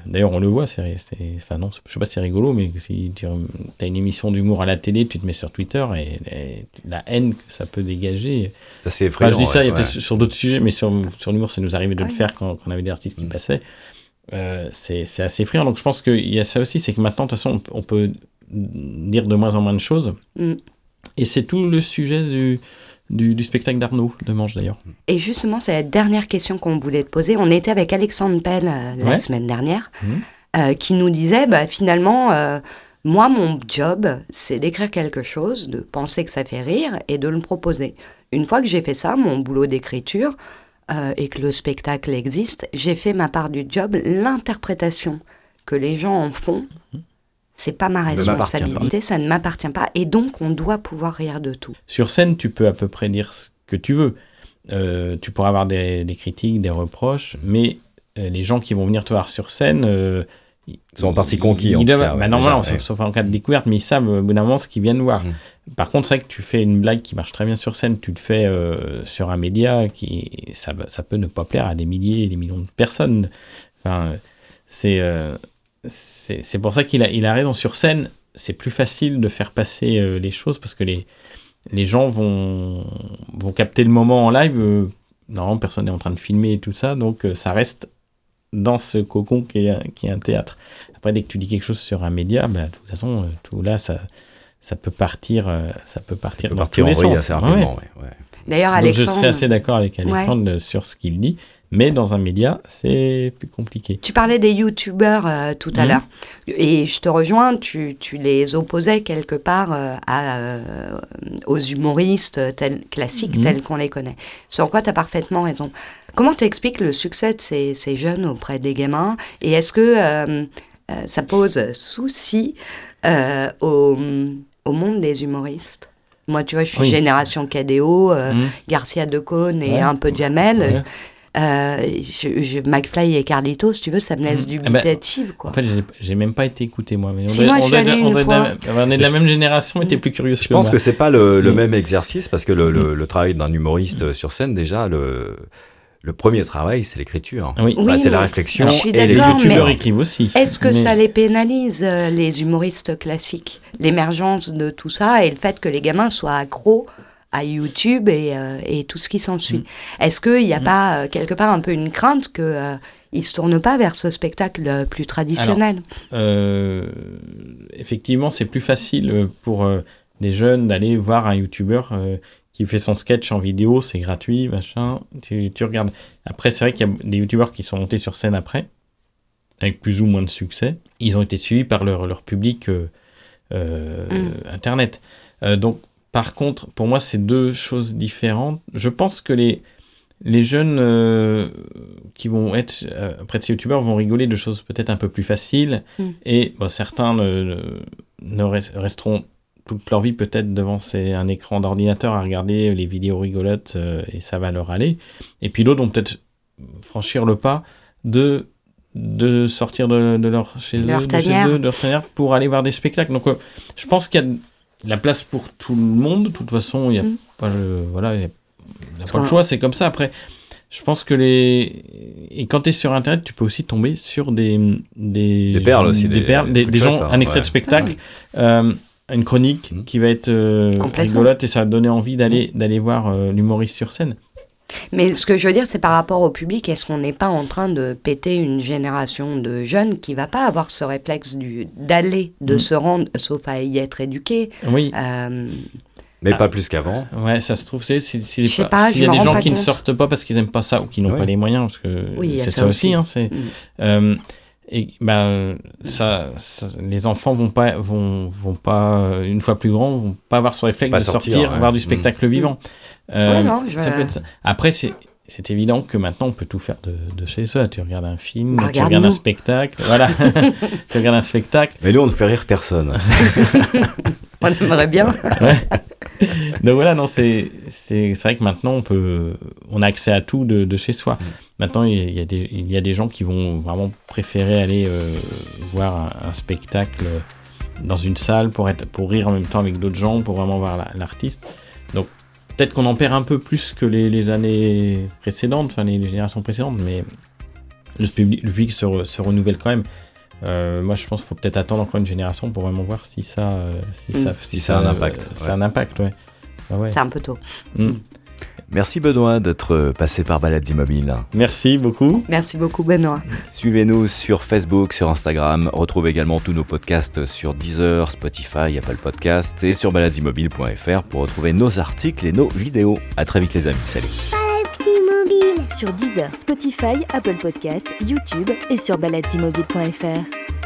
d'ailleurs, on le voit, c'est, c'est- enfin non, je sais pas si c'est rigolo, mais si tu as une émission d'humour à la télé, tu te mets sur Twitter, et, et la haine que ça peut dégager. c'est assez Enfin, effrayant je dis ça, il y a ouais, peut-être sur d'autres sujets, mais sur, sur l'humour, ça nous arrivait de le faire quand, quand on avait des artistes qui Mm. passaient. Euh, c'est c'est assez effrayant. Donc je pense qu'il y a ça aussi, c'est que maintenant, de toute façon, on, on peut dire de moins en moins de choses. Mm. Et c'est tout le sujet du, du, du spectacle d'Arnaud, de Manche d'ailleurs. Et justement, c'est la dernière question qu'on voulait te poser. On était avec Alexandre Pell euh, la Ouais. semaine dernière, Mhm. euh, qui nous disait, bah, finalement, euh, moi, mon job, c'est d'écrire quelque chose, de penser que ça fait rire et de le proposer. Une fois que j'ai fait ça, mon boulot d'écriture, et que le spectacle existe, j'ai fait ma part du job, l'interprétation que les gens en font. C'est pas ma responsabilité, ça ne m'appartient pas, et donc on doit pouvoir rire de tout. Sur scène, tu peux à peu près dire ce que tu veux. Euh, tu pourras avoir des, des critiques, des reproches, mais euh, les gens qui vont venir te voir sur scène. euh, ils sont en partie conquis, en ils tout doivent- cas, bah, normalement, déjà, ouais. sauf, sauf en cas de découverte, mais ils savent au bout d'un moment ce qu'ils viennent voir. Mm. Par contre, c'est vrai que tu fais une blague qui marche très bien sur scène, tu le fais euh, sur un média, qui, ça, peut ne pas plaire à des milliers et des millions de personnes. Enfin, c'est euh, c'est pour ça qu'il a, il a raison. Sur scène, c'est plus facile de faire passer euh, les choses parce que les, les gens vont, vont capter le moment en live euh, non, personne n'est en train de filmer et tout ça, donc euh, ça reste dans ce cocon qui est, un- qui est un théâtre. Après, dès que tu dis quelque chose sur un média, bah, de toute façon, euh, tout là, ça, ça peut partir, euh, ça peut partir, peut dans partir tous les sens. assez Ouais. rapidement. ouais, ouais. D'ailleurs, Donc, je Alexandre, serais assez d'accord avec Alexandre sur ce qu'il dit, mais dans un média, c'est plus compliqué. tu parlais des youtubeurs euh, tout à Mhm. l'heure. Et je te rejoins, tu, tu les opposais quelque part euh, à, euh, aux humoristes tels, classiques Mhm. tels qu'on les connaît. Sur quoi tu as parfaitement raison. Comment t'expliques le succès de ces, ces jeunes auprès des gamins? Et est-ce que ça pose souci au, au monde des humoristes? Moi, tu vois, je suis Oui. génération KDO, euh, Mhm. Garcia de Cône et Ouais. un peu Jamel. Ouais. Euh, je, je- McFly et Carlitos, si tu veux, ça me laisse Mhm. Eh ben, dubitative, quoi. En fait, j'ai- même pas été écouté moi. Mais on Si, doit- moi, je suis on une est de la même génération, mais t'es plus curieux Je pense que c'est pas le, le Mm. même exercice parce que le, le- le travail d'un humoriste sur scène, déjà, le, le premier travail, c'est l'écriture. Oui. Bah, Oui, c'est la réflexion je suis et Les youtubeurs écrivent aussi. Est-ce que Mais- ça les pénalise, euh, les humoristes classiques? L'émergence de tout ça et le fait que les gamins soient accros à YouTube et, euh, et tout ce qui s'ensuit. Mm. Est-ce qu'il n'y a pas euh, quelque part un peu une crainte qu'ils ne se tournent pas vers ce spectacle euh, plus traditionnel? Euh, effectivement, c'est plus facile euh, pour euh, des jeunes d'aller voir un youtubeur euh, qui fait son sketch en vidéo, c'est gratuit, machin. Tu, tu regardes. Après, c'est vrai qu'il y a des youtubeurs qui sont montés sur scène après, avec plus ou moins de succès. Ils ont été suivis par leur, leur public euh, euh, Mm. internet. Euh, donc, par contre, pour moi, c'est deux choses différentes. Je pense que les, les jeunes euh, qui vont être euh, près de ces youtubeurs vont rigoler de choses peut-être un peu plus faciles. Mm. Et bon, certains ne, ne- ne res- resteront toute leur vie peut-être devant ces- un écran d'ordinateur à regarder les vidéos rigolotes euh, et ça va leur aller. Et puis d'autres vont peut-être franchir le pas de de sortir de, de leur chez leur eux, de chez tanière. eux, de leur tanière pour aller voir des spectacles. Donc euh, je pense qu'il y a la place pour tout le monde. De toute façon, il n'y a Mm. pas le voilà, il y a, y a pas le choix, c'est comme ça. Après, je pense que les et quand tu es sur internet, tu peux aussi tomber sur des des, Des perles aussi, des, des- perles, des des, gens, un extrait ouais. de spectacle, euh, une chronique Mm. qui va être euh, rigolote et ça va donner envie d'aller d'aller voir euh, l'humoriste sur scène. Mais ce que je veux dire, c'est par rapport au public, est-ce qu'on n'est pas en train de péter une génération de jeunes qui va pas avoir ce réflexe du d'aller, de Mm. se rendre, sauf à y être éduqué Oui. euh, Mais Ah. pas plus qu'avant. Ouais, ça se trouve, c'est s'il y a des gens qui ne sortent pas parce qu'ils n'aiment pas ça ou qui n'ont Ouais. pas les moyens, parce que Oui, il y a c'est ça ça, aussi. aussi. hein, c'est, Mm. euh, et ben ça, ça- les enfants vont pas, vont, vont pas une fois plus grands, vont pas avoir ce réflexe Pas de sortir, sortir, ouais. voir du Mm. spectacle vivant. Euh, Ouais, non, je- ça peut être ça. Après, c'est c'est évident que maintenant on peut tout faire de, de chez soi. Tu regardes un film, Bah, tu regarde regardes un spectacle, voilà. (laughs) (laughs) tu regardes un spectacle. Mais nous, on ne fait rire personne. (laughs) on aimerait bien. Donc voilà, non, c'est c'est c'est vrai que maintenant on peut, on a accès à tout de, de chez soi. Maintenant, il y, a des, il y a des gens qui vont vraiment préférer aller euh, voir un, un spectacle dans une salle pour être, pour rire en même temps avec d'autres gens, pour vraiment voir la- l'artiste. Donc peut-être qu'on en perd un peu plus que les, les années précédentes, enfin les, les générations précédentes, mais le public, le public se, re- se renouvelle quand même. Euh, moi, je pense qu'il faut peut-être attendre encore une génération pour vraiment voir si ça, euh, si Mm. ça, Si ça a un impact, Ça ouais. a un impact, ouais. Ah ouais. C'est un peu tôt. Mm. Merci Benoît d'être passé par Balades Immobiles. Merci beaucoup. Merci beaucoup, Benoît. Suivez-nous sur Facebook, sur Instagram. Retrouvez également tous nos podcasts sur Deezer, Spotify, Apple Podcasts et sur baladesimmobiles.fr pour retrouver nos articles et nos vidéos. À très vite les amis. Salut. Sur Deezer, Spotify, Apple Podcasts, YouTube et sur baladesimobile.fr.